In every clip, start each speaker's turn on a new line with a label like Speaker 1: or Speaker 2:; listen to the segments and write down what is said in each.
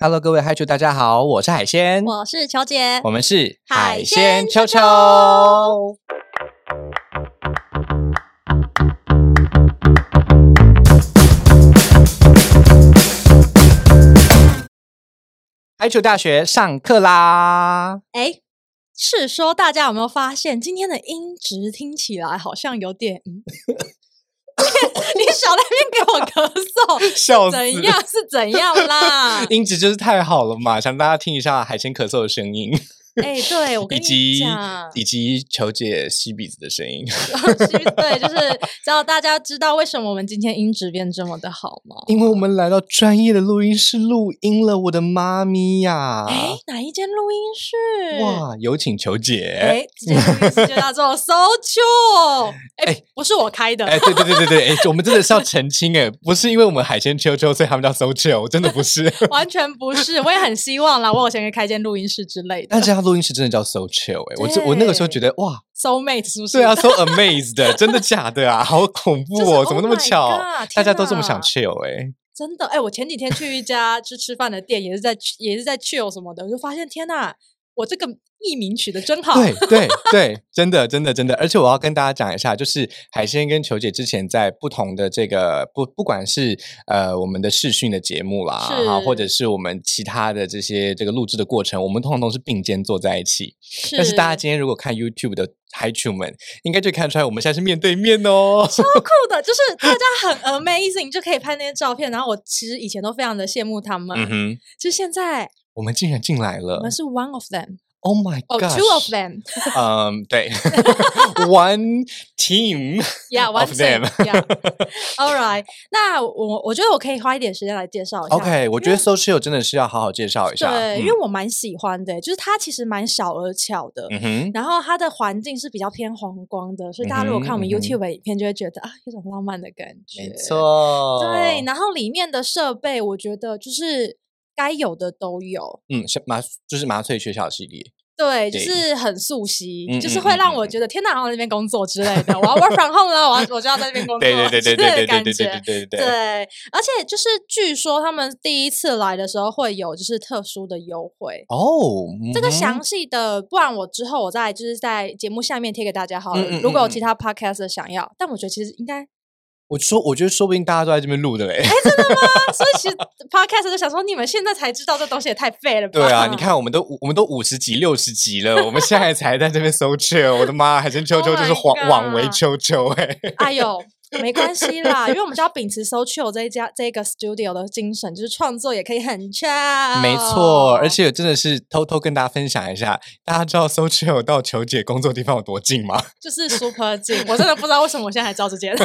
Speaker 1: Hello，各位嗨球，大家好，我是海鲜，
Speaker 2: 我是球姐，
Speaker 1: 我们是
Speaker 2: 海鲜
Speaker 1: 秋
Speaker 2: 秋
Speaker 1: 秋。海球大学上课啦！
Speaker 2: 哎，是说大家有没有发现今天的音质听起来好像有点……嗯，你少在那边给我咳嗽，
Speaker 1: 笑死。
Speaker 2: 怎样是怎样啦？
Speaker 1: 音质就是太好了嘛，想大家听一下海鲜咳嗽的声音，
Speaker 2: 哎，对我跟你
Speaker 1: 以及
Speaker 2: 讲，
Speaker 1: 以及球姐吸鼻子的声音。
Speaker 2: 对，就是只要大家知道为什么我们今天音质变这么的好吗？
Speaker 1: 因为我们来到专业的录音室录音了，我的妈咪呀！
Speaker 2: 哎，哪一间录音室？
Speaker 1: 哇，有请球姐。
Speaker 2: 哎，这间录音室就叫做 So Chill，哎
Speaker 1: 哎，
Speaker 2: 不是我开的，
Speaker 1: 哎，对对对对对，哎，我们真的是要澄清，哎，不是因为我们海鲜秋秋，所以他们叫 so chill，真的不是。
Speaker 2: 完全不是，我也很希望啦，我有钱可以开间录音室之类的。
Speaker 1: 那这家录音室真的叫 so chill，哎，我这我那个时候觉得哇
Speaker 2: ，Soul Mate 是不是？
Speaker 1: 对啊，so amazed，真的假的啊？好恐怖
Speaker 2: 就是
Speaker 1: 哦，怎么那么
Speaker 2: Oh
Speaker 1: 巧
Speaker 2: God，？
Speaker 1: 大家都这么想 chill，哎，
Speaker 2: 真的，哎、我前几天去一家去吃饭的店，也是在也是在 chill 什么的，我就发现天呐，我这个艺名取得真好。
Speaker 1: 对 对对，真的真的真的，而且我要跟大家讲一下，就是海鲜跟球姐之前在不同的这个不不管是呃我们的视讯的节目啦，哈，或者
Speaker 2: 是
Speaker 1: 是我们其他的这些这个录制的过程，我们通常都是并肩坐在一起。
Speaker 2: 是
Speaker 1: 但是大家今天如果看 YouTube 的海球们，应该就看出来我们现在是面对面哦。
Speaker 2: 超酷 的，就是大家很 amazing，就可以拍那些照片。然后我其实以前都非常的羡慕他们，
Speaker 1: 嗯哼，
Speaker 2: 就现在
Speaker 1: 我们竟然进来了
Speaker 2: 我们是 one of
Speaker 1: them，！Oh my
Speaker 2: 哦、god！two of them，
Speaker 1: 嗯，对，One team。
Speaker 2: Yeah, one
Speaker 1: Of them.
Speaker 2: Yeah. All right. 那我我觉得我可以花一点时间来介绍一下。
Speaker 1: OK，我觉得 social 真的是要好好介绍一下。
Speaker 2: 对，
Speaker 1: 嗯
Speaker 2: 因为我蛮喜欢的，就是它其实蛮小而巧的。
Speaker 1: 嗯哼，
Speaker 2: 然后它的环境是比较偏黄光的，所以大家如果看我们 YouTube 的影片，就会觉得啊，有种浪漫的感觉。
Speaker 1: 没。错。
Speaker 2: 对，，然后里面的设备，我觉得就是该有的都有。
Speaker 1: 嗯，是麻就是麻醉学校系列。
Speaker 2: 对，就是很素悉，
Speaker 1: 嗯
Speaker 2: 就是会让我觉得天哪，我要在那边工作之类的。我要 work from home 了，我要我就要在那边工作，
Speaker 1: 对对对对对对对对对对对对。
Speaker 2: 而且就是据说他们第一次来的时候会有就是特殊的优惠。
Speaker 1: 哦，
Speaker 2: 这个详细的，不然我之后我再就是在节目下面贴给大家好了。如果有其他 podcast 想要，但我觉得其实应该，
Speaker 1: 我说，我觉得说不定大家都在这边录的嘞。
Speaker 2: 哎，真的吗 所以其实 podcast 就想说，你们现在才知道这东西也太废了吧？
Speaker 1: 对啊，你，看，我们都我们都五十集、六十集了，我们现在才在这边 so chill，我的妈，海参秋秋
Speaker 2: Oh
Speaker 1: 就是枉枉为秋秋哎。
Speaker 2: 哎呦。没关系啦，因为我们就要秉持 So Chill 这一家这个 studio 的精神，就是创作也可以很 chill。
Speaker 1: 没错，而且真的是偷偷跟大家分享一下，大家知道 so chill 到球姐工作地方有多近吗？
Speaker 2: 就是 super 近，我真的不知道为什么我现在还知道这件。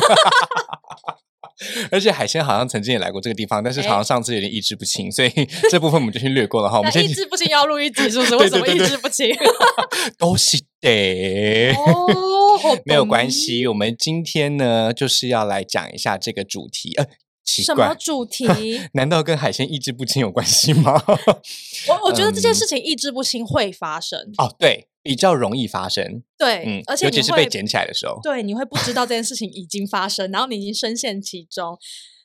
Speaker 1: 而且海鲜好像曾经也来过这个地方，但是好像
Speaker 2: 哎
Speaker 1: 上次有点意志不清，所以 这部分我们就先略过了哈。我们
Speaker 2: 意志不清要录一集是不是？为什么意志不清？
Speaker 1: 都是得。
Speaker 2: 哦，
Speaker 1: 没有关系，我们今天呢就是要来讲一下这个主题。呃，奇
Speaker 2: 什么，主题？
Speaker 1: 难道跟海鲜意志不清有关系吗？
Speaker 2: 我我觉得这件
Speaker 1: 嗯
Speaker 2: 事情意志不清会发生，
Speaker 1: 哦，对，比较容易发生。
Speaker 2: 对，
Speaker 1: 嗯，
Speaker 2: 而且
Speaker 1: 尤其是被
Speaker 2: 会
Speaker 1: 捡起来的时候。
Speaker 2: 对，你会不知道这件事情已经发生，然后你已经深陷其中，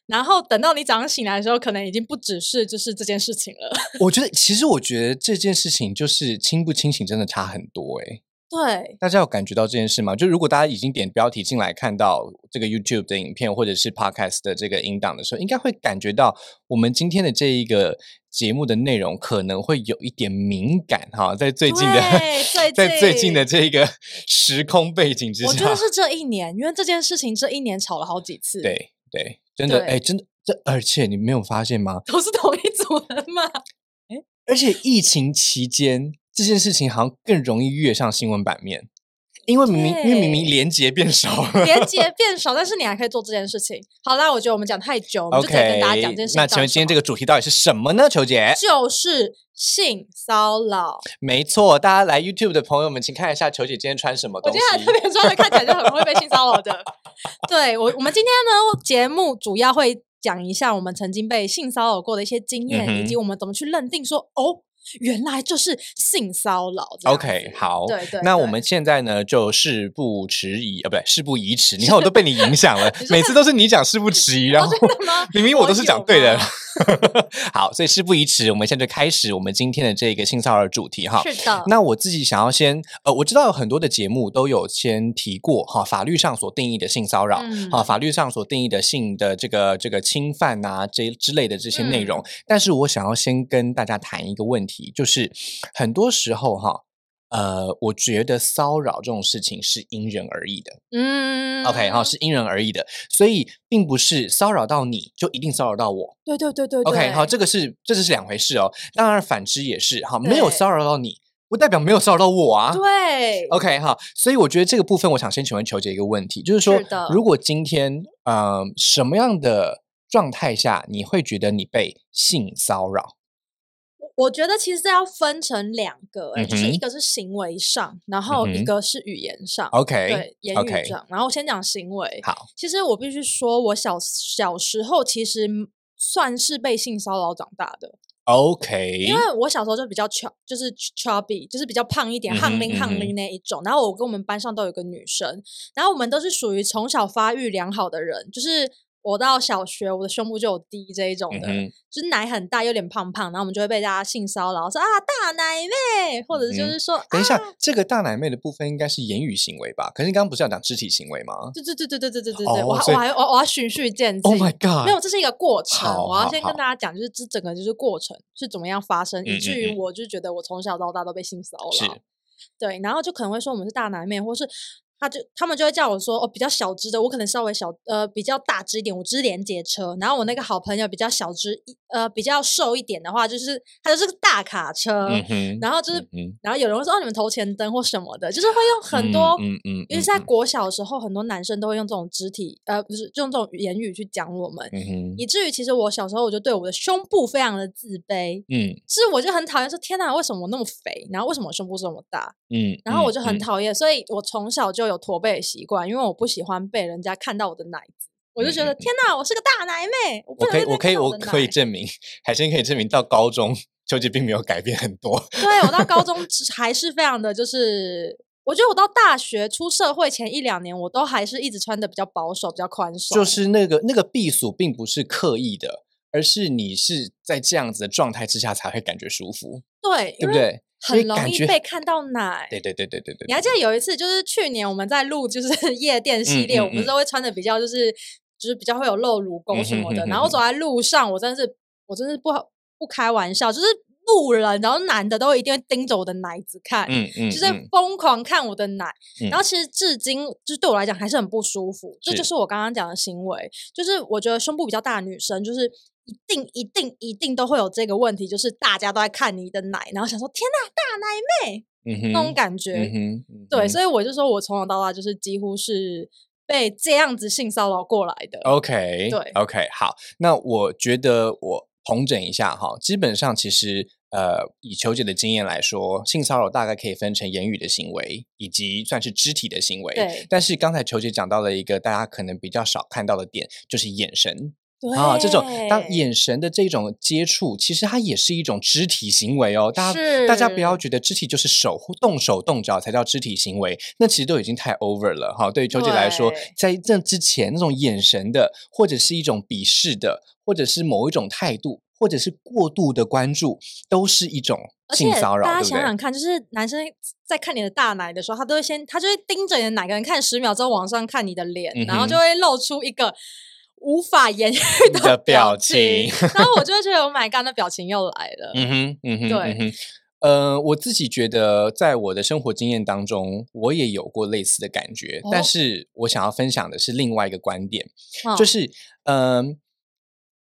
Speaker 2: 然后等到你早上醒来的时候，可能已经不只是就是这件事情了。
Speaker 1: 我觉得，其实我觉得这件事情就是清不清醒真的差很多诶、
Speaker 2: 对，
Speaker 1: 大家有感觉到这件事吗？就如果大家已经点标题进来看到这个 YouTube 的影片或者是 Podcast 的这个音档的时候，应该会感觉到我们今天的这一个节目的内容可能会有一点敏感哈，在最近的 在最近的这个 时空背景之下，
Speaker 2: 我觉得是这一年，因为这件事情这一年吵了好几次，，
Speaker 1: 对对，真的
Speaker 2: 对。
Speaker 1: 哎，真的这而且你没有发现吗？
Speaker 2: 都是同一组人嘛。
Speaker 1: 而且疫情期间这件事情好像更容易跃上新闻版面，因为明明因为明明连接变少了。
Speaker 2: 连接变少，但是你还可以做这件事情。好啦，我觉得我们讲太久，我们就直接跟大家讲这件事情。
Speaker 1: 那请问今天这个主题到底是什么呢？球姐，
Speaker 2: 就是性骚扰。
Speaker 1: 没错，大家来 YouTube 的朋友们，请看一下球姐今天穿什么东西
Speaker 2: 我今。天还特别穿的，看起来就很会被性骚扰的。对我，我们今天呢节目主要会讲一下我们曾经被性骚扰过的一些经验，
Speaker 1: 嗯
Speaker 2: 以及我们怎么去认定说哦，原来就是性骚扰
Speaker 1: OK，好，
Speaker 2: 对对对
Speaker 1: 那我们现在呢，就事不迟疑，呃，不对，事不宜迟。你看我都被你影响了，每次都是你讲事不迟疑，然后明明我都是讲对的。好，所以事不宜迟，我们现在就开始我们今天的这个性骚扰主题哈。
Speaker 2: 是的，
Speaker 1: 那我自己想要先，呃，我知道有很多的节目都有先提过哈，法律上所定义的性骚扰，
Speaker 2: 嗯
Speaker 1: 啊，法律上所定义的性的这个这个侵犯啊，这之类的这些内
Speaker 2: 嗯
Speaker 1: 容。但是我想要先跟大家谈一个问题，就是很多时候哈，呃，我觉得骚扰这种事情是因人而异的。
Speaker 2: 嗯
Speaker 1: OK，哈，是因人而异的，所以并不是骚扰到你就一定骚扰到我。
Speaker 2: 对对对对对
Speaker 1: OK，好，这个是这是两回事哦。当然反之也是哈，没有骚扰到你，不代表没有骚扰到我啊。
Speaker 2: 对
Speaker 1: OK 哈，所以我觉得这个部分，我想先请问球姐一个问题，就是说
Speaker 2: 是，
Speaker 1: 如果今天呃什么样的状态下你会觉得你被性骚扰？
Speaker 2: 我觉得其实要分成两个、欸，就是一个是行为上，然后一个是语言上。
Speaker 1: OK，
Speaker 2: 对，言语上。然后我先讲行为。
Speaker 1: 好，
Speaker 2: 其实我必须说，我小小时候其实算是被性骚扰长大的
Speaker 1: ，OK，
Speaker 2: 因为我小时候就比较 ch 就是 chubby，就是比较胖一点，
Speaker 1: 嗯哼
Speaker 2: 胖拎胖
Speaker 1: 嗯哼
Speaker 2: 拎那一种。然后我跟我们班上都有个女生，然后我们都是属于从小发育良好的人，就是。我到小学，我的胸部就有 D 这一种的，
Speaker 1: 嗯
Speaker 2: 就是奶很大，有点胖胖，然后我们就会被大家性骚扰，说啊大奶妹，或者就是说、
Speaker 1: 等一下，
Speaker 2: 啊，
Speaker 1: 这个大奶妹的部分应该是言语行为吧？可是你刚刚不是要讲肢体行为吗
Speaker 2: 对对对对对对对对对，我还我还我我要循序渐进。
Speaker 1: ？Oh my god！
Speaker 2: 没有，这是一个过程。我要先跟大家讲，就是这整个就是过程是怎么样发生，以至于我就觉得我从小到大都被性骚
Speaker 1: 是
Speaker 2: 扰。对，然后就可能会说我们是大奶妹，或是他就他们就会叫我说哦，比较小只的，我可能稍微小呃比较大只一点，我只是连接车。然后我那个好朋友比较小只一呃比较瘦一点的话，就是他就是个大卡车。
Speaker 1: 嗯，
Speaker 2: 然后就是
Speaker 1: 嗯
Speaker 2: 然后有人会说哦，你们头前灯或什么的，就是会用很多，
Speaker 1: 嗯嗯，
Speaker 2: 尤其是在
Speaker 1: 嗯。
Speaker 2: 国小的时候，很多男生都会用这种肢体，呃，不是就用这种言语去讲我们，
Speaker 1: 嗯，
Speaker 2: 以至于其实我小时候我就对我的胸部非常的自卑，
Speaker 1: 嗯。
Speaker 2: 是我就很讨厌说天哪，为什么我那么肥，然后为什么我胸部这么大，
Speaker 1: 嗯，
Speaker 2: 然后我就很
Speaker 1: 嗯。
Speaker 2: 讨厌，所以我从小就有驼背的习惯，因为我不喜欢被人家看到我的奶子，我就觉得、天哪，我是个大奶妹，我
Speaker 1: 我可以，我可以，我可以证明，海鲜可以证明到高中，秋姐并没有改变很多。
Speaker 2: 对我到高中还是非常的就是。我觉得我到大学出社会前一两年，我都还是一直穿的比较保守、比较宽松。
Speaker 1: 就是那个那个避暑，并不是刻意的，而是你是在这样子的状态之下才会感觉舒服，
Speaker 2: 对，
Speaker 1: 对不对？
Speaker 2: 很容易被看到奶。
Speaker 1: 对对对对对对。
Speaker 2: 你还记得有一次，就是去年我们在录就是 夜店系列，
Speaker 1: 嗯嗯
Speaker 2: 我们都会穿的比较就是就是比较会有露乳沟什么的。然后走在路上，我真的是我真的是不好不开玩笑，就是路人然后男的都一定会盯着我的奶子看。
Speaker 1: 嗯嗯，
Speaker 2: 就在
Speaker 1: 嗯
Speaker 2: 疯狂看我的奶，
Speaker 1: 嗯
Speaker 2: 然后其实至今就是对我来讲还是很不舒服，这就是我刚刚讲的行为，就是我觉得胸部比较大的女生，就是一定一定一定都会有这个问题，就是大家都在看你的奶，然后想说天呐，大奶妹
Speaker 1: 嗯哼
Speaker 2: 那种感觉，
Speaker 1: 嗯哼，嗯
Speaker 2: 对，所以我就说我从小到大就是几乎是被这样子性骚扰过来的。
Speaker 1: OK，
Speaker 2: 对
Speaker 1: ，OK，好，那我觉得我统整一下哈，基本上其实呃，以球姐的经验来说，性骚扰大概可以分成言语的行为以及算是肢体的行为。
Speaker 2: 对
Speaker 1: 但是刚才球姐讲到了一个大家可能比较少看到的点，就是眼神。
Speaker 2: 对
Speaker 1: 啊，这种当眼神的这种接触，其实它也是一种肢体行为哦。大家大家不要
Speaker 2: 是
Speaker 1: 觉得肢体就是手动手动脚才叫肢体行为，那其实都已经太 over 了哈。对于秋姐来说，在这之前那种眼神的，或者是一种鄙视的，或者是某一种态度，或者是过度的关注，都是一种性骚扰，
Speaker 2: 大家？想想看，就是男生在看你的大奶的时候，他都会先，他就会盯着你的奶，可能看十秒之后往上看你的脸，
Speaker 1: 嗯
Speaker 2: 然后就会露出一个无法言喻
Speaker 1: 的表
Speaker 2: 表
Speaker 1: 情
Speaker 2: 然后我就会觉得，Oh my god，那表情又来了。
Speaker 1: 嗯哼，嗯哼，
Speaker 2: 对
Speaker 1: 嗯哼。呃，我自己觉得，在我的生活经验当中，我也有过类似的感觉，但
Speaker 2: 哦
Speaker 1: 是我想要分享的是另外一个观点，
Speaker 2: 嗯
Speaker 1: 就是，嗯、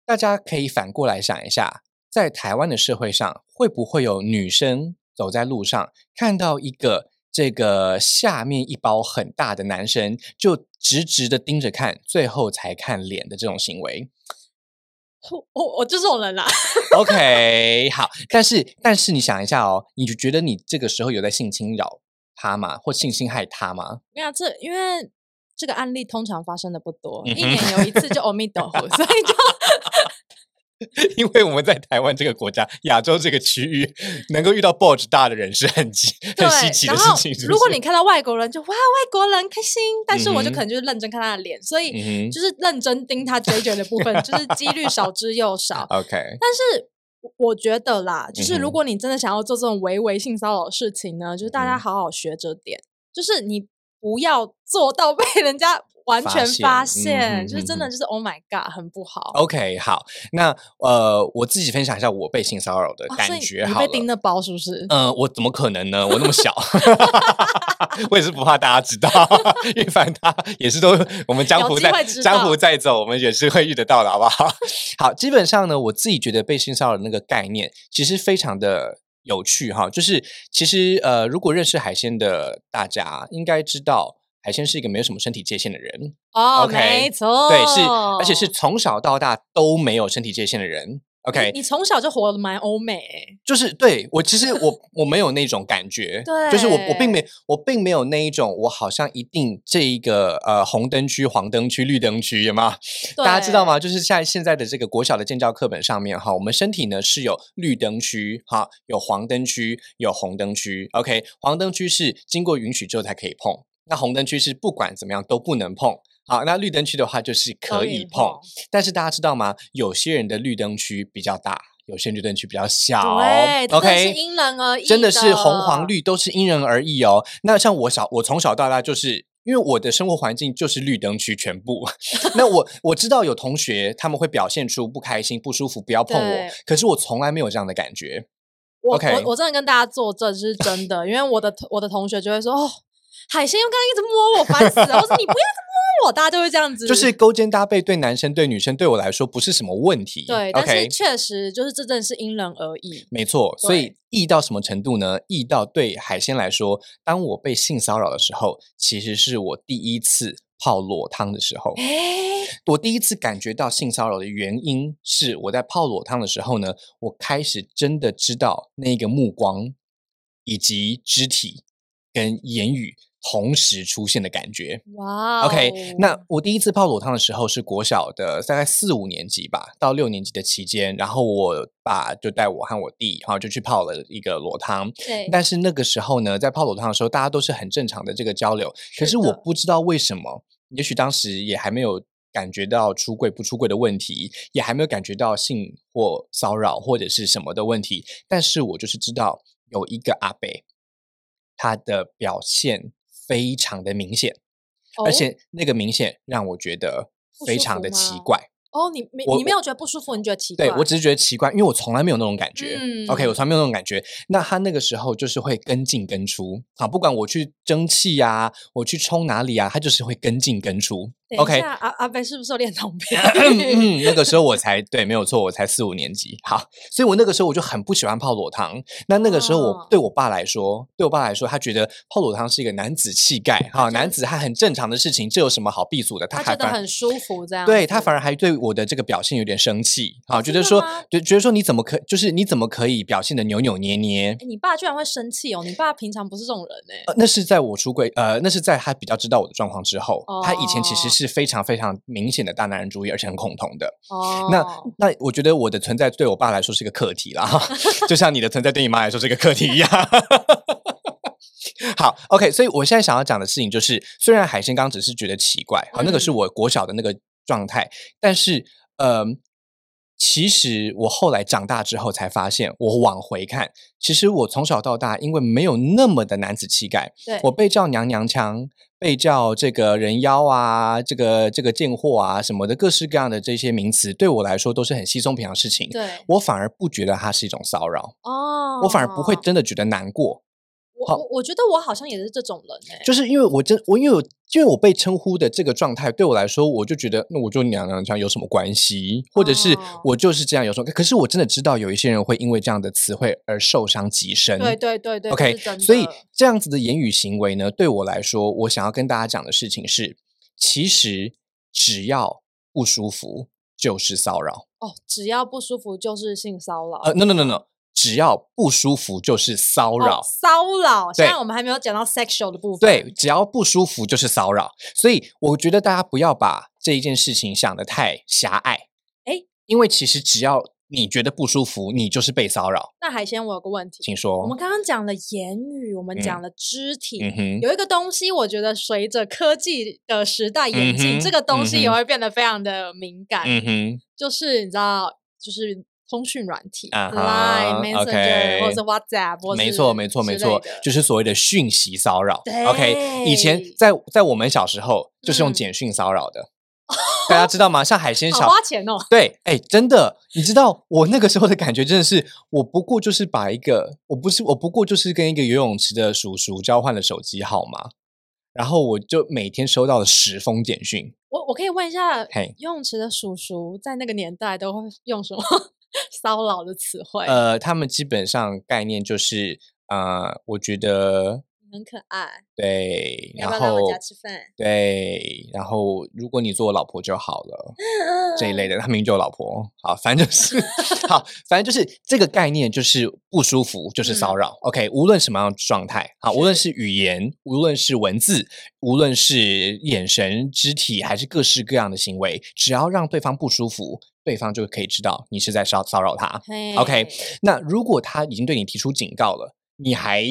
Speaker 1: 大家可以反过来想一下，在台湾的社会上，会不会有女生走在路上看到一个这个下面一包很大的男生，就直直的盯着看，最后才看脸的这种行为？
Speaker 2: 我我我就这种人啦。
Speaker 1: OK，好，但是但是你想一下哦，你就觉得你这个时候有在性侵扰他吗？或性侵害他吗？
Speaker 2: 没有这，因为这个案例通常发生的不多，
Speaker 1: 嗯
Speaker 2: 一年有一次就阿弥陀佛，所以就
Speaker 1: 因为我们在台湾这个国家、亚洲这个区域，能够遇到 bulge 大的人是很奇、很稀奇的事情。是是
Speaker 2: 如果你看到外国人就哇，外国人开心，但是我就可能就是认真看他的脸，所以就是认真盯他嘴角的部分，就是几率少之又少。
Speaker 1: OK，
Speaker 2: 但是我觉得啦，就是如果你真的想要做这种微微性骚扰的事情呢，就是大家
Speaker 1: 嗯
Speaker 2: 好好学着点，就是你不要做到 被人家完全发
Speaker 1: 嗯
Speaker 2: 现，
Speaker 1: 哼
Speaker 2: 就是真的就是 Oh my God，很不好。
Speaker 1: OK，好，那呃，我自己分享一下我被性骚扰的感觉好了。
Speaker 2: 你被盯着包是不是？
Speaker 1: 嗯、我怎么可能呢？我那么小，我也是不怕大家知道，因为反正他也是都我们江湖在江湖
Speaker 2: 道
Speaker 1: 在走，我们也是会遇得到的，好不好？好，基本上呢，我自己觉得被性骚扰的那个概念其实非常的有趣哈，就是其实呃，如果认识海鲜的大家应该知道。海鲜是一个没有什么身体界限的人，
Speaker 2: 哦
Speaker 1: OK，
Speaker 2: 没错，
Speaker 1: 对，是，而且是从小到大都没有身体界限的人。OK，
Speaker 2: 你你从小就活得蛮欧美欸，
Speaker 1: 就是对我，其实我我没有那种感觉，就是我我并没我并没有那一种，我好像一定这一个呃红灯区、黄灯区、绿灯区，有吗？大家知道吗？就是在现在的这个国小的建教课本上面哈，我们身体呢是有绿灯区哈，有黄灯区，有红灯区。OK，黄灯区是经过允许之后才可以碰，那红灯区是不管怎么样都不能碰。好，那绿灯区的话就是可以碰，但是大家知道吗？有些人的绿灯区比较大，有些人绿灯区比较小。
Speaker 2: 对真的
Speaker 1: OK，
Speaker 2: 是因人而异
Speaker 1: 真的是红黄
Speaker 2: 的
Speaker 1: 绿都是因人而异哦。那像我小，我从小到大就是。因为我的生活环境就是绿灯区全部，那我我知道有同学他们会表现出不开心、不舒服，不要碰我，可是我从来没有这样的感觉。
Speaker 2: 我
Speaker 1: OK
Speaker 2: 我我真的跟大家作证，是真的，因为我的我的同学就会说哦，海鲜又刚刚一直摸我，烦死了。我说你不要摸我，大家都会这样子，
Speaker 1: 就是勾肩搭背，对男生对女生对我来说不是什么问题。
Speaker 2: 对，但是确实就是这真的是因人而异。
Speaker 1: 没错。所以异到什么程度呢？异到对海鲜来说，当我被性骚扰的时候，其实是我第一次泡裸汤的时候。
Speaker 2: 哎，
Speaker 1: 我第一次感觉到性骚扰的原因是我在泡裸汤的时候呢，我开始真的知道那个目光以及肢体跟言语同时出现的感觉。
Speaker 2: 哇哦
Speaker 1: OK，那我第一次泡裸汤的时候是国小的大概四五年级吧，到六年级的期间，然后我爸就带我和我弟，然后就去泡了一个裸汤。
Speaker 2: 对，
Speaker 1: 但是那个时候呢，在泡裸汤的时候，大家都是很正常的这个交流。可是我不知道为什么，也许当时也还没有感觉到出柜不出柜的问题，也还没有感觉到性或骚扰或者是什么的问题。但是我就是知道有一个阿北，他的表现非常的明显，而
Speaker 2: 哦
Speaker 1: 且那个明显让我觉得非常的奇怪。
Speaker 2: 哦，你没你没有觉得不舒服，你觉得奇怪？
Speaker 1: 对我只是觉得奇怪，因为我从来没有那种感觉。嗯 OK，我
Speaker 2: 嗯
Speaker 1: 从来没有那种感觉。那他那个时候就是会跟进跟出啊，不管我去蒸汽呀、我去冲哪里啊，他就是会跟进跟出。OK，
Speaker 2: 下阿阿贝是不是有恋童癖？
Speaker 1: 嗯，那个时候我才 对，没有错，我才四五年级。好，所以我那个时候我就很不喜欢泡裸汤。那那个时候我、
Speaker 2: 哦
Speaker 1: 对我爸来说，对我爸来说，他觉得泡裸汤是一个男子气概哈，男子汉很正常的事情，这有什么好避俗的？
Speaker 2: 他觉得很舒服，这样。
Speaker 1: 对他反而还对我的这个表现有点生气，好，
Speaker 2: 哦
Speaker 1: 觉得说
Speaker 2: 真的吗，
Speaker 1: 就觉得说你怎么可，就是你怎么可以表现的扭扭捏捏？
Speaker 2: 你爸居然会生气哦！你爸平常不是这种人哎、
Speaker 1: 呃，那是在我出轨，呃，那是在他比较知道我的状况之后，他以前其实
Speaker 2: 哦
Speaker 1: 是非常非常明显的大男人主义，而且很恐同的。
Speaker 2: 哦，
Speaker 1: 那那我觉得我的存在对我爸来说是个课题啦，就像你的存在对你妈来说是个课题一样。好，OK，所以我现在想要讲的事情就是，虽然海鲜刚只是觉得奇怪，好，那个是
Speaker 2: 嗯
Speaker 1: 我国小的那个状态，但是，呃，其实我后来长大之后才发现，我往回看，其实我从小到大，因为没有那么的男子气概，
Speaker 2: 对
Speaker 1: 我被叫娘娘腔，被叫这个人妖啊，这个这个贱货啊什么的，各式各样的这些名词，对我来说都是很稀松平常的事情。
Speaker 2: 对。
Speaker 1: 我反而不觉得它是一种骚扰，
Speaker 2: 哦，
Speaker 1: 我反而不会。真的觉得难过，
Speaker 2: 我。我我觉得我好像也是这种人哎、
Speaker 1: 就是因为我真我因为我因为我被称呼的这个状态，对我来说，我就觉得那我就娘娘腔有什么关系，或者是
Speaker 2: 哦
Speaker 1: 我就是这样有什么？可是我真的知道有一些人会因为这样的词汇而受伤极深。
Speaker 2: 对对对对
Speaker 1: OK，所以这样子的言语行为呢，对我来说，我想要跟大家讲的事情是，其实只要不舒服就是骚扰。
Speaker 2: 哦，只要不舒服就是性骚扰。
Speaker 1: 呃，no no no no，只要不舒服就是骚扰。
Speaker 2: 哦骚扰。现在我们还没有讲到 sexual 的部分。
Speaker 1: 对，只要不舒服就是骚扰，所以我觉得大家不要把这一件事情想得太狭隘。因为其实只要你觉得不舒服，你就是被骚扰。
Speaker 2: 那海鲜，我有个问题，
Speaker 1: 请说。
Speaker 2: 我们刚刚讲了言语，我们
Speaker 1: 嗯
Speaker 2: 讲了肢体，有一个东西，我觉得随着科技的时代演进，这个东西也会变得非常的敏感。
Speaker 1: 嗯哼，
Speaker 2: 就是你知道，就是通讯软体、
Speaker 1: 啊哈
Speaker 2: Messenger
Speaker 1: OK
Speaker 2: 或者 WhatsApp，或
Speaker 1: 没错，没错，没错就是所谓的讯息骚扰。OK，以前在在我们小时候就是用
Speaker 2: 嗯
Speaker 1: 简讯骚扰的，大家知道吗？像海鲜小
Speaker 2: 花钱哦。
Speaker 1: 对，哎，真的，你知道我那个时候的感觉真的是，我不过就是把一个，我不是，我不过就是跟一个游泳池的叔叔交换了手机号码，然后我就每天收到了十封简讯。
Speaker 2: 我我可以问一下，游泳池的叔叔在那个年代都会用什么 骚扰的词汇？
Speaker 1: 呃，他们基本上概念就是，呃，我觉得
Speaker 2: 很可爱，
Speaker 1: 对，然后
Speaker 2: 不要来我家吃饭？
Speaker 1: 对，然后如果你做我老婆就好了。这一类的，他明明就有老婆。好，反正就是好，反正就是这个概念，就是不舒服，就是骚
Speaker 2: 嗯
Speaker 1: 扰。OK，无论什么样的状态，好，无论是语言，无论是文字，无论是眼神、肢体，还是各式各样的行为，只要让对方不舒服，对方就可以知道你是在骚骚扰他。OK 那如果他已经对你提出警告了，你还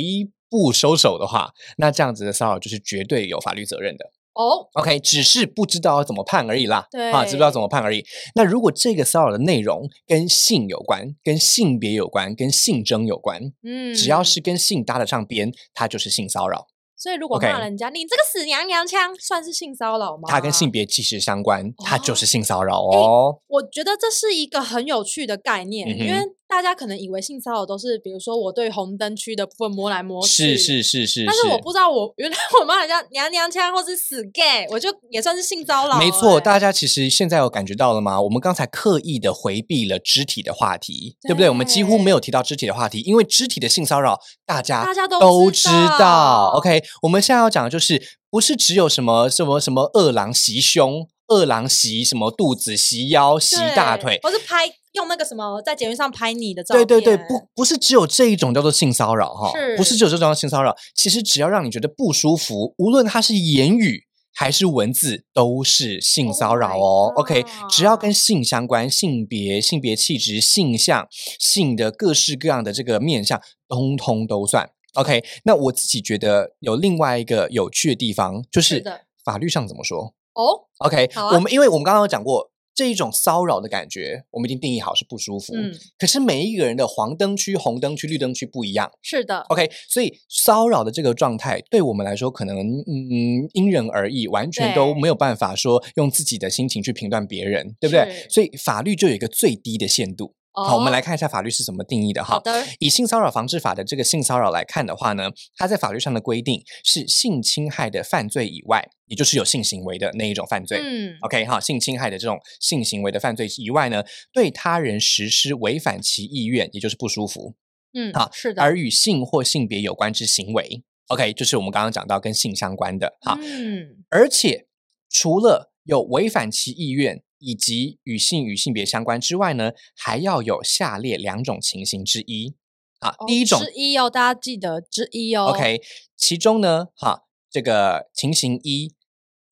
Speaker 1: 不收手的话，那这样子的骚扰就是绝对有法律责任的。
Speaker 2: 哦
Speaker 1: ，OK，只是不知道要怎么判而已啦。对啊，知不知道怎么判而已。那如果这个骚扰的内容跟性有关、跟性别有关、跟性征有关，
Speaker 2: 嗯，
Speaker 1: 只要是跟性搭得上边，它就是性骚扰。
Speaker 2: 所以如果骂人家你这个死娘娘腔，算是性骚扰吗？
Speaker 1: 它跟性别其实相关，它就是
Speaker 2: 哦
Speaker 1: 性骚扰哦。
Speaker 2: 我觉得这是一个很有趣的概念，
Speaker 1: 嗯
Speaker 2: 因为大家可能以为性骚扰都是，比如说我对红灯区的部分摸来摸去，
Speaker 1: 是是是是，
Speaker 2: 但是我不知道我原来我骂人家娘娘腔或是死 gay，我就也算是性骚扰、
Speaker 1: 没错，
Speaker 2: 欸
Speaker 1: 大家其实现在有感觉到了吗？我们刚才刻意的回避了肢体的话题，对不对？我们几乎没有提到肢体的话题，因为肢体的性骚扰大家
Speaker 2: 大家都
Speaker 1: 都知
Speaker 2: 道。
Speaker 1: OK，我们现在要讲的就是，不是只有什么什么什么饿狼袭胸、二郎袭什么肚子、袭腰、袭大腿。
Speaker 2: 或是拍用那个什么在节目上拍你的照片，
Speaker 1: 对对对，不不是只有这一种叫做性骚扰哈，不是
Speaker 2: 是
Speaker 1: 只有这种性骚扰，其实只要让你觉得不舒服，无论它是言语还是文字，都是性
Speaker 2: Oh
Speaker 1: 骚扰哦。OK，只要跟性相关，性别、性别气质、性向、性的各式各样的这个面向，通通都算。OK，那我自己觉得有另外一个有趣的地方，就是法律上怎么说
Speaker 2: 哦
Speaker 1: ，？OK，、
Speaker 2: 啊
Speaker 1: 我们因为我们刚刚有讲过。这一种骚扰的感觉，我们已经定义好是不舒服。
Speaker 2: 嗯，
Speaker 1: 可是每一个人的黄灯区、红灯区、绿灯区不一样。
Speaker 2: 是的
Speaker 1: ，OK，所以骚扰的这个状态对我们来说，可能嗯因人而异，完全都没有办法说用自己的心情去评断别人，对不对？所以法律就有一个最低的限度。好，我们
Speaker 2: 哦
Speaker 1: 来看一下法律是怎么定义的哈。
Speaker 2: 好的，
Speaker 1: 以性骚扰防治法的这个性骚扰来看的话呢，它在法律上的规定是性侵害的犯罪以外，也就是有性行为的那一种犯罪。
Speaker 2: 嗯
Speaker 1: ，OK 哈，性侵害的这种性行为的犯罪以外呢，对他人实施违反其意愿，也就是不舒服，
Speaker 2: 嗯，
Speaker 1: 好
Speaker 2: 是的，
Speaker 1: 而与性或性别有关之行为。OK，就是我们刚刚讲到跟性相关的哈，
Speaker 2: 嗯，
Speaker 1: 而且除了有违反其意愿以及与性与性别相关之外呢，还要有下列两种情形之一。啊，
Speaker 2: 哦
Speaker 1: 第一种
Speaker 2: 之一哦，大家记得之一哦
Speaker 1: OK，其中呢，哈，这个情形一，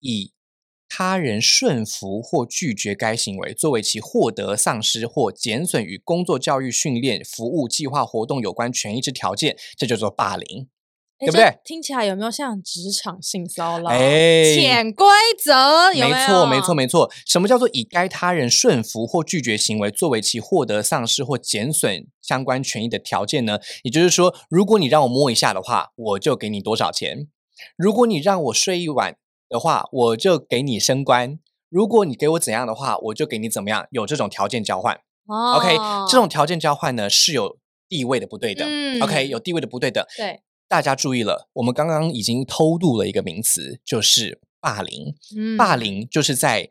Speaker 1: 以他人顺服或拒绝该行为作为其获得、丧失或减损与工作、教育、训练、服务、计划、活动有关权益之条件，这叫做霸凌。
Speaker 2: 诶
Speaker 1: 对不对
Speaker 2: 听起来有没有像职场性骚扰？
Speaker 1: 哎
Speaker 2: 潜规则有
Speaker 1: 没
Speaker 2: 没有？
Speaker 1: 错，没错，没错。什么叫做以该他人顺服或拒绝行为作为其获得、丧失或减损相关权益的条件呢？也就是说，如果你让我摸一下的话，我就给你多少钱；如果你让我睡一晚的话，我就给你升官；如果你给我怎样的话，我就给你怎么样。有这种条件交换。
Speaker 2: 哦
Speaker 1: OK，这种条件交换呢是有地位的不对的。
Speaker 2: 嗯
Speaker 1: OK，有地位的不对的。
Speaker 2: 对，
Speaker 1: 大家注意了，我们刚刚已经偷渡了一个名词，就是霸凌。
Speaker 2: 嗯
Speaker 1: 霸凌就是在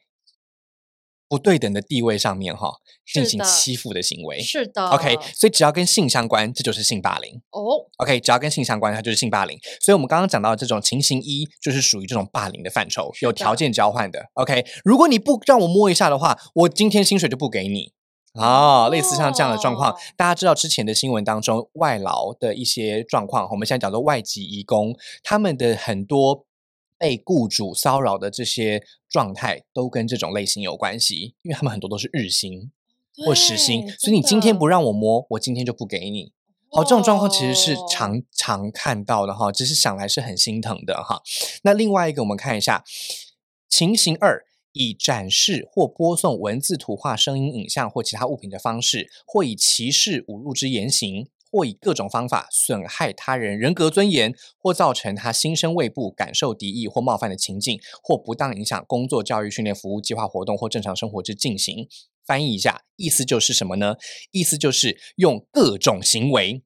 Speaker 1: 不对等的地位上面哈进行欺负的行为。
Speaker 2: 是的
Speaker 1: OK，所以只要跟性相关，这就是性霸凌。
Speaker 2: 哦
Speaker 1: ，OK，只要跟性相关，它就是性霸凌。所以我们刚刚讲到的这种情形一，就是属于这种霸凌的范畴，有条件交换的。OK，如果你不让我摸一下的话，我今天薪水就不给你。哦，类似像这样的状况
Speaker 2: 哦，
Speaker 1: 大家知道之前的新闻当中，外劳的一些状况，我们现在讲做外籍移工，他们的很多被雇主骚扰的这些状态，都跟这种类型有关系，因为他们很多都是日薪。或时薪，所以你今天不让我摸，我今天就不给你。好，这种状况其实是
Speaker 2: 哦
Speaker 1: 常常看到的哈，只是想来是很心疼的哈。那另外一个，我们看一下情形二。以展示或播送文字、图画、声音、影像或其他物品的方式，或以歧视、侮辱之言行，或以各种方法损害他人人格尊严，或造成他心生畏怖、感受敌意或冒犯的情境，或不当影响工作、教育、训练、服务、计划活动或正常生活之进行。翻译一下，意思就是什么呢？意思就是用各种行为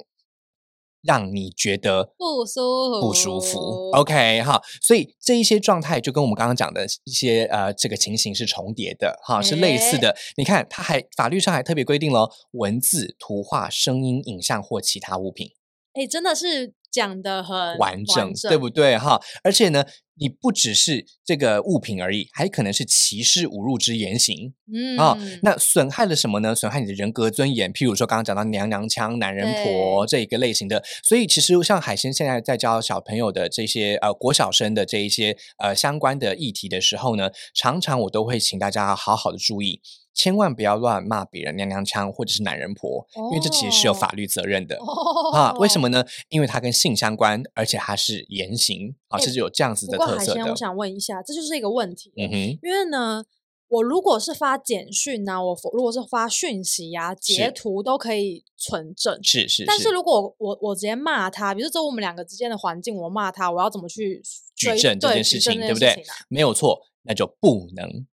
Speaker 1: 让你觉得
Speaker 2: 不舒服，
Speaker 1: 不舒服。OK 哈，所以这一些状态就跟我们刚刚讲的一些呃这个情形是重叠的哈，是类似的。你看，它还法律上还特别规定了文字、图画、声音、影像或其他物品。
Speaker 2: 哎，真的是讲的很
Speaker 1: 完整，对不对哈？而且呢，你不只是这个物品而已，还可能是歧视、侮辱之言行
Speaker 2: 嗯
Speaker 1: 啊、那损害了什么呢？损害你的人格尊严，譬如说刚刚讲到娘娘腔、男人婆这一个类型的。所以其实像海鲜现在在教小朋友的这些呃国小生的这一些呃相关的议题的时候呢，常常我都会请大家好好的注意。千万不要乱骂别人娘娘腔或者是男人婆，因为这其实是有法律责任的。
Speaker 2: 哦
Speaker 1: 啊，为什？么呢？因为它跟性相关，而且它是言行啊，
Speaker 2: 哎
Speaker 1: 是有这样子的特色
Speaker 2: 我。想问一下，这就是一个问题。
Speaker 1: 嗯哼，
Speaker 2: 因为呢，我如果是发简讯呐、我如果是发讯息呀、截
Speaker 1: 是
Speaker 2: 图都可以存证。
Speaker 1: 是是
Speaker 2: 但是如果我我直接骂他，比如说在我们两个之间的环境，我骂他，我要怎么去追
Speaker 1: 举证这件事情，对不对？没有错，那就不能，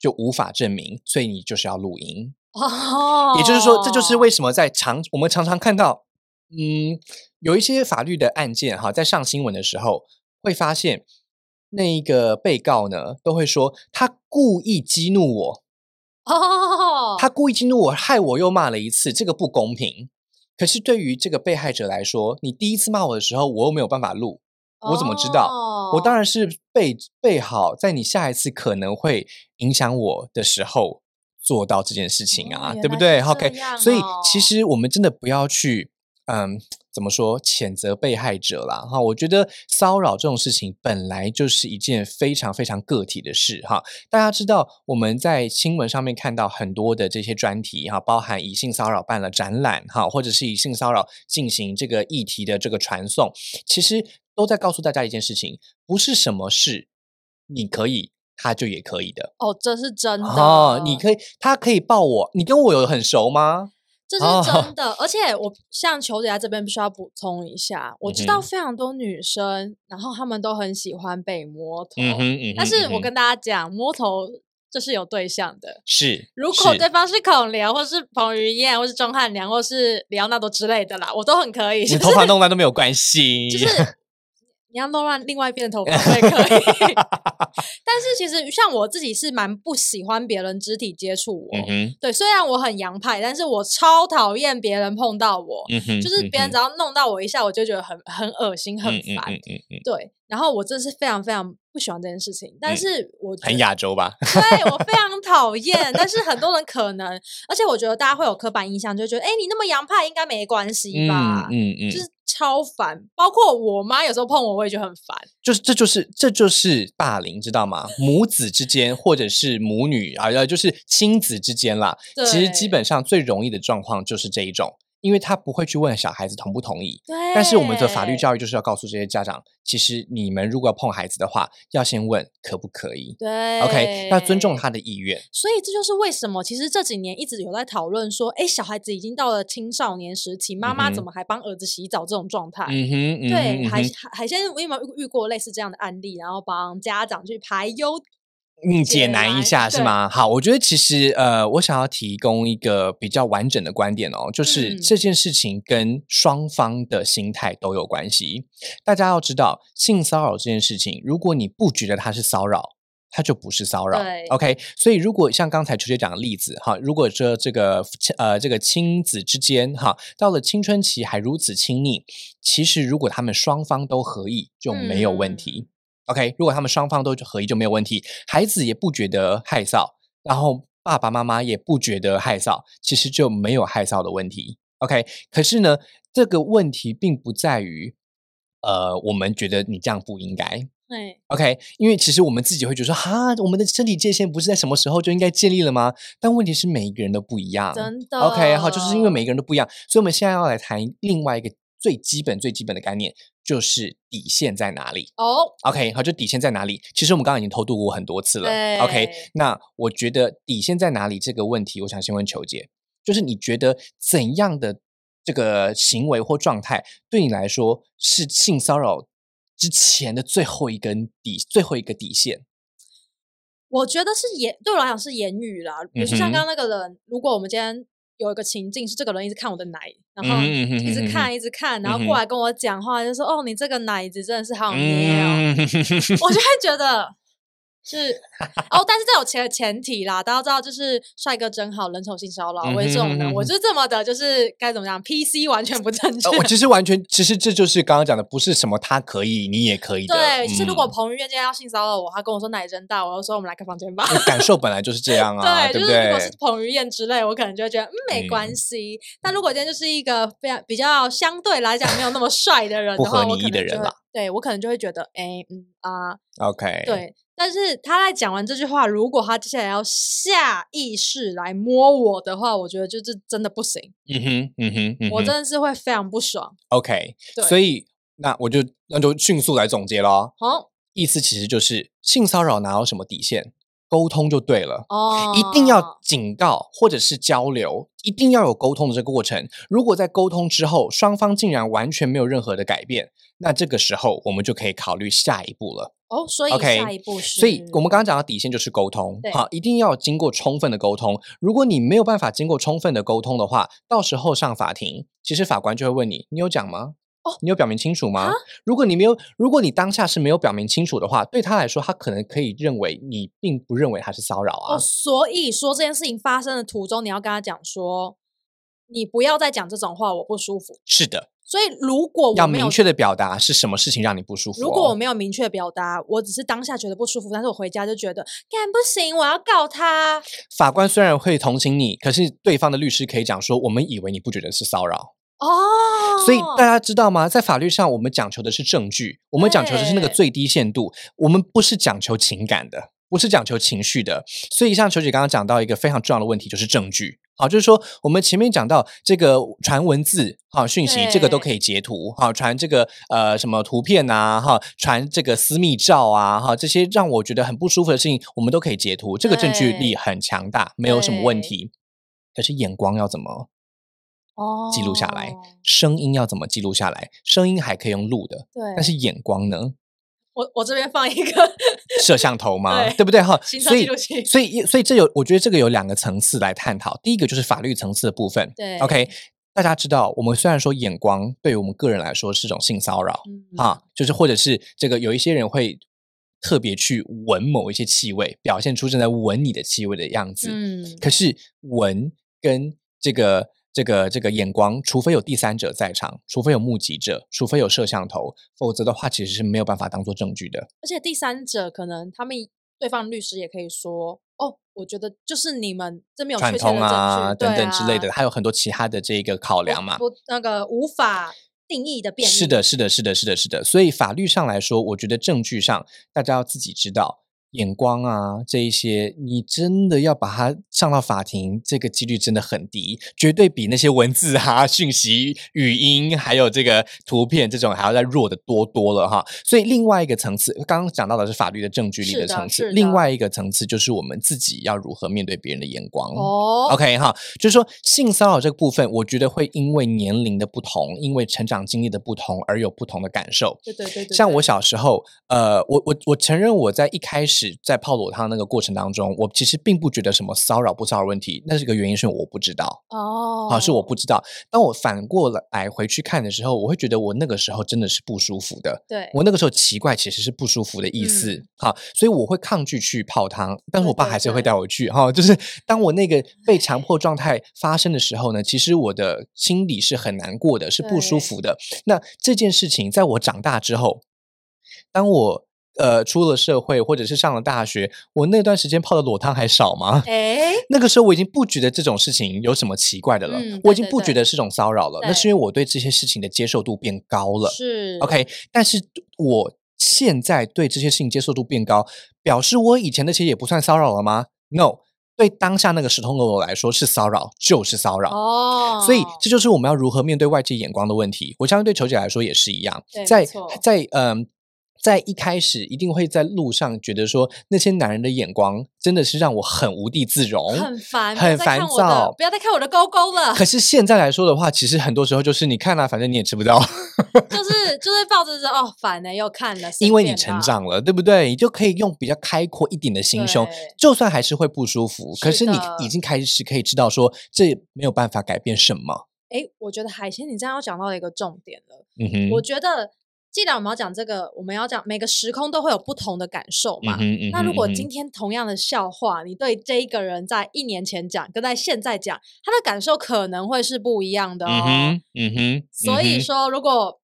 Speaker 1: 就无法证明，所以你就是要录音。
Speaker 2: 哦，
Speaker 1: 也就是说，这就是为什么在常我们常常看到，嗯，有一些法律的案件哈，在上新闻的时候会发现，那一个被告呢都会说他故意激怒我，
Speaker 2: 哦，
Speaker 1: 他故意激怒我，害我又骂了一次，这个不公平。可是对于这个被害者来说，你第一次骂我的时候，我又没有办法录，我怎么知道？我当
Speaker 2: 然
Speaker 1: 然是备备好，在你下一次可能会影响我的时候做到这件事情啊，
Speaker 2: 哦
Speaker 1: 对不对？OK，所以
Speaker 2: 哦
Speaker 1: 其实我们真的不要去，嗯，怎么说谴责被害者啦？哈，我觉得骚扰这种事情本来就是一件非常非常个体的事哈。大家知道我们在新闻上面看到很多的这些专题哈，包含以性骚扰办了展览哈，或者是以性骚扰进行这个议题的这个传送，其实都在告诉大家一件事情：不是什么事你可以，他就也可以的。
Speaker 2: 哦，这是真的
Speaker 1: 哦，你可以，他可以抱我，你跟我有很熟吗？
Speaker 2: 这是
Speaker 1: 哦
Speaker 2: 真的，而且我像球姐在这边必须要补充一下，我知道非常多女生，然后她们都很喜欢被摸头，
Speaker 1: 嗯哼，嗯，
Speaker 2: 但是我跟大家讲，摸头这是有对象的。
Speaker 1: 是，
Speaker 2: 如果对方是孔刘，或是彭于晏，或是钟汉良，或是李奥纳多之类的啦，我都很可以。就是
Speaker 1: 你头发弄乱都没有关系，
Speaker 2: 就是你要弄乱另外一边的头发，我也可以。但是其实像我自己是蛮不喜欢别人肢体接触我。
Speaker 1: 嗯，
Speaker 2: 对，虽然我很洋派，但是我超讨厌别人碰到我。就是别人
Speaker 1: 嗯
Speaker 2: 只要弄到我一下，我就觉得很很恶心、很烦。对，然后我真的是非常非常不喜欢这件事情，但
Speaker 1: 嗯
Speaker 2: 是我觉
Speaker 1: 很
Speaker 2: 得
Speaker 1: 亚洲吧？
Speaker 2: 对我 非常讨厌，但是很多人可能，而且我觉得大家会有刻板印象，就觉得哎，诶你那么洋派，应该没关系
Speaker 1: 嗯
Speaker 2: 吧？
Speaker 1: 嗯嗯，
Speaker 2: 就是超烦，包括我妈有时候碰我，我也觉得很烦。
Speaker 1: 就是这就是这就是霸凌，知道吗？母子之间或者是母女啊，要，就是亲子之间啦。其实基本上最容易的状况就是这一种，因为他不会去问小孩子同不同意。
Speaker 2: 对，
Speaker 1: 但是我们的法律教育就是要告诉这些家长，其实你们如果要碰孩子的话，要先问可不可以。
Speaker 2: 对
Speaker 1: OK，要尊重他的意愿。
Speaker 2: 所以这就是为什么，其实这几年一直有在讨论说，哎，小孩子已经到了青少年时期，妈妈怎么还帮儿子洗澡这种状态？
Speaker 1: 嗯哼，嗯哼
Speaker 2: 对，海海鲜，我有没有遇遇过类似这样的案例？然后帮家长去排忧
Speaker 1: 嗯，
Speaker 2: 解
Speaker 1: 解难一下是吗？好，我觉得其实呃，我想要提供一个比较完整的观点哦，就是
Speaker 2: 嗯
Speaker 1: 这件事情跟双方的心态都有关系。大家要知道，性骚扰这件事情，如果你不觉得它是骚扰，它就不是骚扰
Speaker 2: 对。
Speaker 1: OK，所以如果像刚才秋姐讲的例子哈，如果说这个呃这个亲子之间哈，到了青春期还如此亲密，其实如果他们双方都合意，就没有问
Speaker 2: 嗯
Speaker 1: 题。OK，如果他们双方都合一就没有问题，孩子也不觉得害臊，然后爸爸妈妈也不觉得害臊，其实就没有害臊的问题。OK，可是呢，这个问题并不在于，呃，我们觉得你这样不应该，
Speaker 2: 对
Speaker 1: ，OK，因为其实我们自己会觉得说，哈，我们的身体界限不是在什么时候就应该建立了吗？但问题是每一个人都不一样，
Speaker 2: 真的。
Speaker 1: OK，好，就是因为每个人都不一样，所以我们现在要来谈另外一个最基本、最基本的概念，就是底线在哪里。
Speaker 2: 哦
Speaker 1: ，OK，好，就底线在哪里？其实我们刚刚已经偷渡过很多次了。OK，那我觉得底线在哪里这个问题，我想先问球姐，就是你觉得怎样的这个行为或状态，对你来说是性骚扰之前的最后一根底、最后一个底线？
Speaker 2: 我觉得是言，对我来讲是言语啦。比如说像刚刚那个人，如果我们今天有一个情境是这个人一直看我的奶，然后一直看一直看，然后过来跟我讲话，就说：“哦，你这个奶子真的是好捏哦。
Speaker 1: 嗯，
Speaker 2: 我就会觉得是哦，但是这有前前提啦，大家知道就是帅哥真好，人丑性骚扰，我是这种人，我
Speaker 1: 嗯哼
Speaker 2: 就是这么的，就是该怎么讲，PC 完全不正确
Speaker 1: 呃。我其实完全，其实这就是刚刚讲的，不是什么他可以，你也可以的。
Speaker 2: 对，就是如果
Speaker 1: 嗯
Speaker 2: 彭于晏今天要性骚扰我，他跟我说奶真大，我就说我们来开房间吧。
Speaker 1: 感受本来就是这样啊，
Speaker 2: 对，
Speaker 1: 不
Speaker 2: 就是如果是？彭于晏之类，我可能就会觉得嗯没关
Speaker 1: 嗯
Speaker 2: 系。但如果今天就是一个非常比较相对来讲没有那么帅的人的话，我可能就会
Speaker 1: 意的人啦
Speaker 2: 对我可能就会觉得哎嗯啊
Speaker 1: OK，，
Speaker 2: 对。但是他在讲完这句话，如果他接下来要下意识来摸我的话，我觉得就是真的不行，
Speaker 1: 嗯哼，嗯哼，嗯哼
Speaker 2: 我真的是会非常不爽。
Speaker 1: OK，
Speaker 2: 对
Speaker 1: 所以那我就那就迅速来总结咯。
Speaker 2: 好
Speaker 1: 意思其实就是性骚扰哪有什么底线，沟通就对了。
Speaker 2: 哦，
Speaker 1: 一定要警告或者是交流，一定要有沟通的这个过程。如果在沟通之后，双方竟然完全没有任何的改变，那这个时候我们就可以考虑下一步了。
Speaker 2: 哦，所以
Speaker 1: OK，
Speaker 2: 下一步是，
Speaker 1: 所以我们刚刚讲到底线就是沟通，好，一定要经过充分的沟通。如果你没有办法经过充分的沟通的话，到时候上法庭，其实法官就会问你：你有讲吗？
Speaker 2: 哦
Speaker 1: 你有表明清楚吗
Speaker 2: 啊？
Speaker 1: 如果你没有，如果你当下是没有表明清楚的话，对他来说，他可能可以认为你并不认为他是骚扰啊。
Speaker 2: 哦，所以说这件事情发生的途中，你要跟他讲说，你不要再讲这种话，我不舒服。
Speaker 1: 是的，
Speaker 2: 所以如果
Speaker 1: 要明确的表达是什么事情让你不舒服、哦。
Speaker 2: 如果我没有明确表达，我只是当下觉得不舒服，但是我回家就觉得干不行，我要告他。
Speaker 1: 法官虽然会同情你，可是对方的律师可以讲说，我们以为你不觉得是骚扰。
Speaker 2: 哦，
Speaker 1: 所以大家知道吗？在法律上，我们讲求的是证据，我们讲求的是那个最低限度，我们不是讲求情感的，不是讲求情绪的。所以，像球姐刚刚讲到一个非常重要的问题，就是证据。好，就是说我们前面讲到这个传文字、好讯息，这个都可以截图，好传这个呃什么图片啊，哈传这个私密照啊，哈这些让我觉得很不舒服的事情，我们都可以截图，这个证据力很强大，没有什么问题。可是眼光要怎么
Speaker 2: 哦
Speaker 1: 记录下来？声音要怎么记录下来？声音还可以用录的，
Speaker 2: 对，
Speaker 1: 但是眼光呢？
Speaker 2: 我我这边放一个
Speaker 1: 摄像头吗？
Speaker 2: 对
Speaker 1: 对不对？哈，
Speaker 2: 行车
Speaker 1: 所以
Speaker 2: 记录器
Speaker 1: 所以所以这有，我觉得这个有两个层次来探讨。第一个就是法律层次的部分。
Speaker 2: 对
Speaker 1: ，OK，大家知道，我们虽然说眼光对于我们个人来说是种性骚扰，
Speaker 2: 嗯
Speaker 1: 啊，就是或者是这个有一些人会特别去闻某一些气味，表现出正在闻你的气味的样子。
Speaker 2: 嗯，
Speaker 1: 可是闻跟这个这个这个眼光，除非有第三者在场，除非有目击者，除非有摄像头，否则的话其实是没有办法当做证据的。
Speaker 2: 而且第三者可能他们对方律师也可以说，哦，我觉得就是你们这边有
Speaker 1: 串通啊等等之类的，还有很多其他的这个考量嘛。
Speaker 2: 不不那个无法定义的变。
Speaker 1: 是的，是的，是的，是的，是的。所以法律上来说，我觉得证据上大家要自己知道。眼光啊，这一些你真的要把它上到法庭，这个几率真的很低，绝对比那些文字啊、讯息、语音还有这个图片这种还要再弱的多多了哈。所以另外一个层次，刚刚讲到的是法律的证据力
Speaker 2: 的
Speaker 1: 层次，另外一个层次就是我们自己要如何面对别人的眼光。
Speaker 2: 哦
Speaker 1: OK 哈，就是说性骚扰这个部分，我觉得会因为年龄的不同，因为成长经历的不同而有不同的感受。
Speaker 2: 对对对对，
Speaker 1: 像我小时候，呃，我我我承认我在一开始在泡裸汤那个过程当中，我其实并不觉得什么骚扰不骚扰问题，那是一个原因是我不知道。
Speaker 2: 哦，
Speaker 1: 啊，是我不知道。当我反过来回去看的时候，我会觉得我那个时候真的是不舒服的。
Speaker 2: 对
Speaker 1: 我那个时候奇怪，其实是不舒服的意思
Speaker 2: 嗯。
Speaker 1: 好、所以我会抗拒去泡汤，但是我爸还是会带我去哈、就是当我那个被强迫状态发生的时候呢，其实我的心里是很难过的，是不舒服的。那这件事情在我长大之后，当我呃出了社会或者是上了大学，我那段时间泡的裸汤还少吗？
Speaker 2: 哎，
Speaker 1: 那个时候我已经不觉得这种事情有什么奇怪的了，
Speaker 2: 嗯
Speaker 1: 我已经不觉得是种骚扰了。那是因为我对这些事情的接受度变高了。
Speaker 2: 是
Speaker 1: OK，但是我现在对这些事情接受度变高，表示我以前那些也不算骚扰了吗？No，对当下那个时空的我来说是骚扰，就是骚扰。
Speaker 2: 哦，
Speaker 1: 所以这就是我们要如何面对外界眼光的问题。我相信对球姐来说也是一样，在在嗯。在一开始，一定会在路上觉得说那些男人的眼光真的是让我很无地自容，
Speaker 2: 很烦，
Speaker 1: 很烦躁
Speaker 2: 不要再看我的勾勾了，
Speaker 1: 可是现在来说的话，其实很多时候就是你看啊，反正你也吃不到，
Speaker 2: 就是 就是抱着说哦烦呢、又看了，
Speaker 1: 因为你，成长了，对不对？你就可以用比较开阔一点的心胸，就算还是会不舒服，可是你已经开始可以知道说这没有办法改变什么。
Speaker 2: 哎，我觉得海鲜你这样要讲到一个重点了，
Speaker 1: 嗯哼，
Speaker 2: 我觉得。既然我们要讲这个，我们要讲每个时空都会有不同的感受嘛。
Speaker 1: 嗯嗯
Speaker 2: 那如果今天同样的笑话，你对这一个人在一年前讲，跟在现在讲，他的感受可能会是不一样的哦。
Speaker 1: 嗯哼，
Speaker 2: 所以说，如果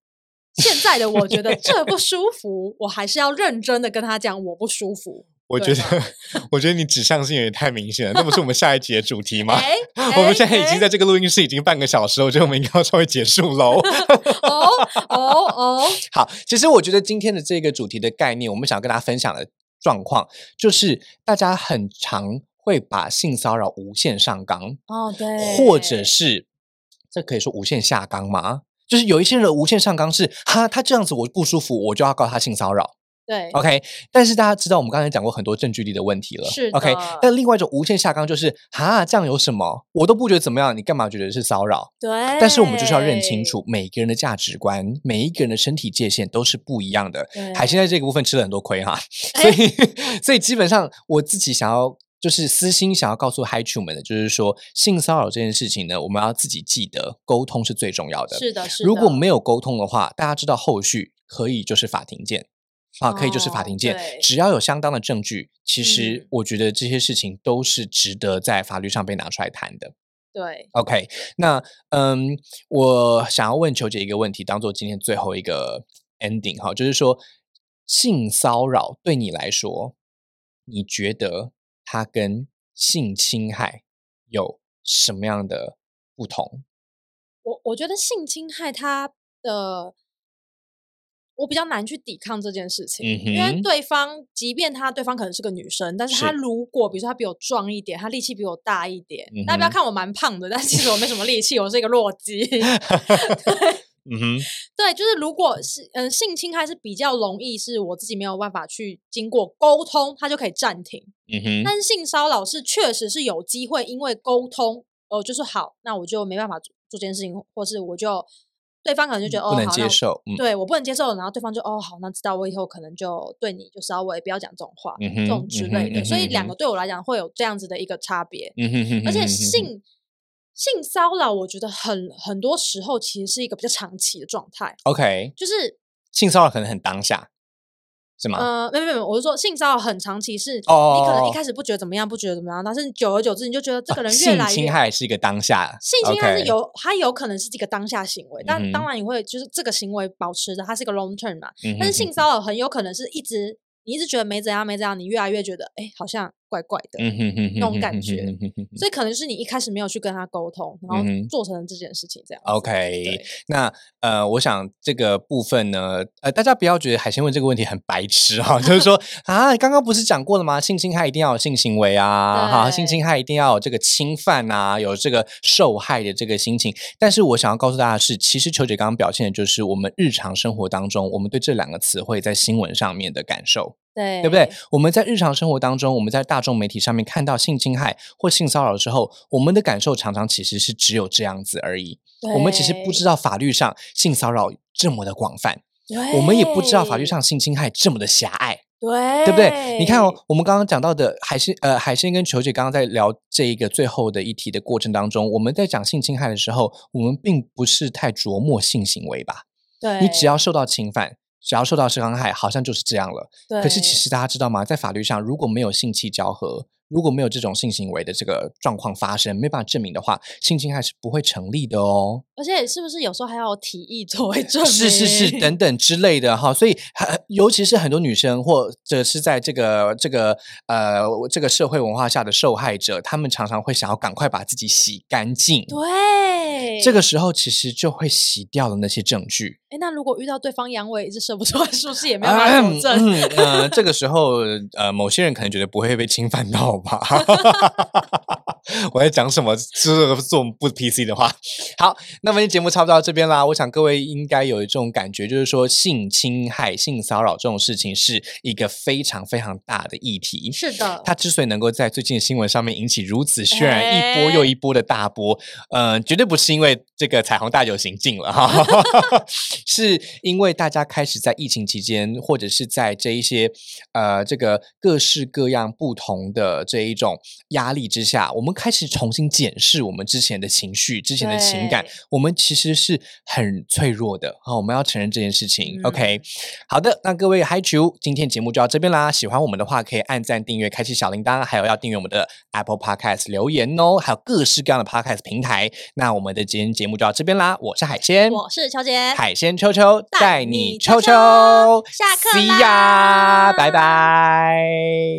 Speaker 2: 现在的我觉得这不舒服，我还是要认真的跟他讲我不舒服。
Speaker 1: 我觉得，我觉得你指向性也太明显了，那不是我们下一集的主题吗？
Speaker 2: 哎，
Speaker 1: 我们
Speaker 2: 哎
Speaker 1: 现在已经
Speaker 2: 哎
Speaker 1: 在这个录音室已经半个小时了，我觉得我们应该要稍微结束喽。
Speaker 2: 哦哦哦，
Speaker 1: 好，其实我觉得今天的这个主题的概念，我们想要跟大家分享的状况，就是大家很常会把性骚扰无限上纲，
Speaker 2: 哦对，
Speaker 1: 或者是这可以说无限下纲吗？就是有一些人无限上纲是哈，他这样子我不舒服，我就要告他性骚扰。
Speaker 2: 对
Speaker 1: OK，但是大家知道我们刚才讲过很多证据力的问题了。
Speaker 2: 是
Speaker 1: OK，但另外一种无限下纲就是哈，这样有什么？我都不觉得怎么样，你干嘛觉得是骚扰？
Speaker 2: 对，
Speaker 1: 但是我们就是要认清楚，每个人的价值观，每一个人的身体界限都是不一样的。海鲜在这个部分吃了很多亏哈，
Speaker 2: 哎
Speaker 1: 所以所以基本上我自己想要就是私心想要告诉嗨主们的，就是说性骚扰这件事情呢，我们要自己记得沟通是最重要的。
Speaker 2: 是的，是的。
Speaker 1: 如果没有沟通的话，大家知道后续可以就是法庭见。啊，可以就是法
Speaker 2: 哦
Speaker 1: 庭见，
Speaker 2: 对
Speaker 1: 只要有相当的证据，其实
Speaker 2: 嗯
Speaker 1: 我觉得这些事情都是值得在法律上被拿出来谈的。
Speaker 2: 对
Speaker 1: OK，那嗯，我想要问球姐一个问题，当做今天最后一个 ending 哈，就是说性骚扰对你来说，你觉得它跟性侵害有什么样的不同？
Speaker 2: 我我觉得性侵害它的，我比较难去抵抗这件事情，因为对方即便他对方可能是个女生，但是他如果比如说他比我壮一点，他力气比我大一点，大家不要看我蛮胖的，但其实我没什么力气，我是一个弱鸡。
Speaker 1: 嗯哼，
Speaker 2: 对，就是如果是嗯性侵害是比较容易，是我自己没有办法去经过沟通，它就可以暂停。
Speaker 1: 嗯哼，
Speaker 2: 但是性骚扰是确实是有机会，因为沟通，呃，就是好，那我就没办法做做这件事情，或是我就对方可能就觉得、哦，
Speaker 1: 不能接受，嗯。
Speaker 2: 对我不能接受，然后对方就哦好，那知道我以后可能就对你就稍微不要讲这种话，这种之类的，所以两个。对我来讲会有这样子的一个差别，
Speaker 1: 嗯哼哼，
Speaker 2: 而且性性骚扰，我觉得很很多时候其实是一个比较长期的状态
Speaker 1: ，OK，
Speaker 2: 就是
Speaker 1: 性骚扰可能很当下，是吗？
Speaker 2: 呃，没有没有没，我是说性骚扰很长期是，你
Speaker 1: 哦
Speaker 2: 可能一开始不觉得怎么样，不觉得怎么样，但是久而久之你就觉得这个人越
Speaker 1: 性
Speaker 2: 来越
Speaker 1: 侵害是一个当下，
Speaker 2: 性侵害是
Speaker 1: OK
Speaker 2: 有，它有可能是这个当下行为，但当然你会就是这个行为保持着它是一个 long term 嘛。
Speaker 1: 嗯哼
Speaker 2: 但是性骚扰很有可能是一直你一直觉得没怎样没怎样，你越来越觉得哎好像怪怪的，那种感觉所以可能是你一开始没有去跟他沟通，然后做成了这件事情这样。
Speaker 1: OK，那呃，我想这个部分呢，呃，大家不要觉得海鲜问这个问题很白痴哈、就是说 啊，刚刚不是讲过了吗？性侵害一定要有性行为啊，哈，性侵害一定要有这个侵犯啊，有这个受害的这个心情。但是我想要告诉大家的是，其实球姐刚刚表现的就是我们日常生活当中，我们对这两个词汇在新闻上面的感受。
Speaker 2: 对
Speaker 1: 对不对？？我们在日常生活当中，我们在大众媒体上面看到性侵害或性骚扰的时候，我们的感受常常其实是只有这样子而已。我们其实不知
Speaker 2: 道，
Speaker 1: 法律上性骚扰这么的广泛，我们也不知道法律上性侵害这么的狭隘，
Speaker 2: 对
Speaker 1: 对不对？你看哦，我们刚刚讲到的海鲜，呃，海鲜跟球姐刚刚在聊这一个最后的一题的过程当中，我们在讲性侵害的时候，我们并不是太琢磨性行为吧？
Speaker 2: 对，
Speaker 1: 你只要受到侵犯。只要受到伤害，好像就是这样了。可是其实大家知道吗？在法律上，如果没有性器交合，如果没有这种性行为的这个状况发生，没办法证明的话，性侵害是不会成立的哦。
Speaker 2: 而且是不是有时候还要有体液作为证明？
Speaker 1: 是是是，等等之类的哈。所以，很尤其是很多女生或者是在这个这个呃这个社会文化下的受害者，他们常常会想要赶快把自己洗干净。
Speaker 2: 对，
Speaker 1: 这个时候其实就会洗掉了那些证据。
Speaker 2: 哎，那如果遇到对方阳痿一直射不出来，是不是也没有办法佐证？
Speaker 1: 嗯，呃，这个时候，呃，某些人可能觉得不会被侵犯到吧。我在讲什么？这个做不 PC 的话。好，那么节目差不多到这边啦。我想各位应该有一种感觉，就是说性侵害、性骚扰这种事情是一个非常非常大的议题。
Speaker 2: 是的，
Speaker 1: 它之所以能够在最近的新闻上面引起如此渲染，一波又一波的大波，呃，绝对不是因为这个彩虹大游行进了哈 是因为大家开始在疫情期间，或者是在这一些呃这个各式各样不同的这一种压力之下，我们开始重新检视我们之前的情绪、之前的情感，我们其实是很脆弱的啊！我们要承认这件事情。OK，好的，那各位 Hi 球，今天节目就到这边啦。喜欢我们的话，可以按赞、订阅、开启小铃铛，还有要订阅我们的 Apple Podcast 留言哦，还有各式各样的 Podcast 平台。那我们的今天节目就到这边啦。我是海鲜，
Speaker 2: 我是秋姐，
Speaker 1: 海鲜秋秋带你秋秋，
Speaker 2: 下课
Speaker 1: ya，拜拜。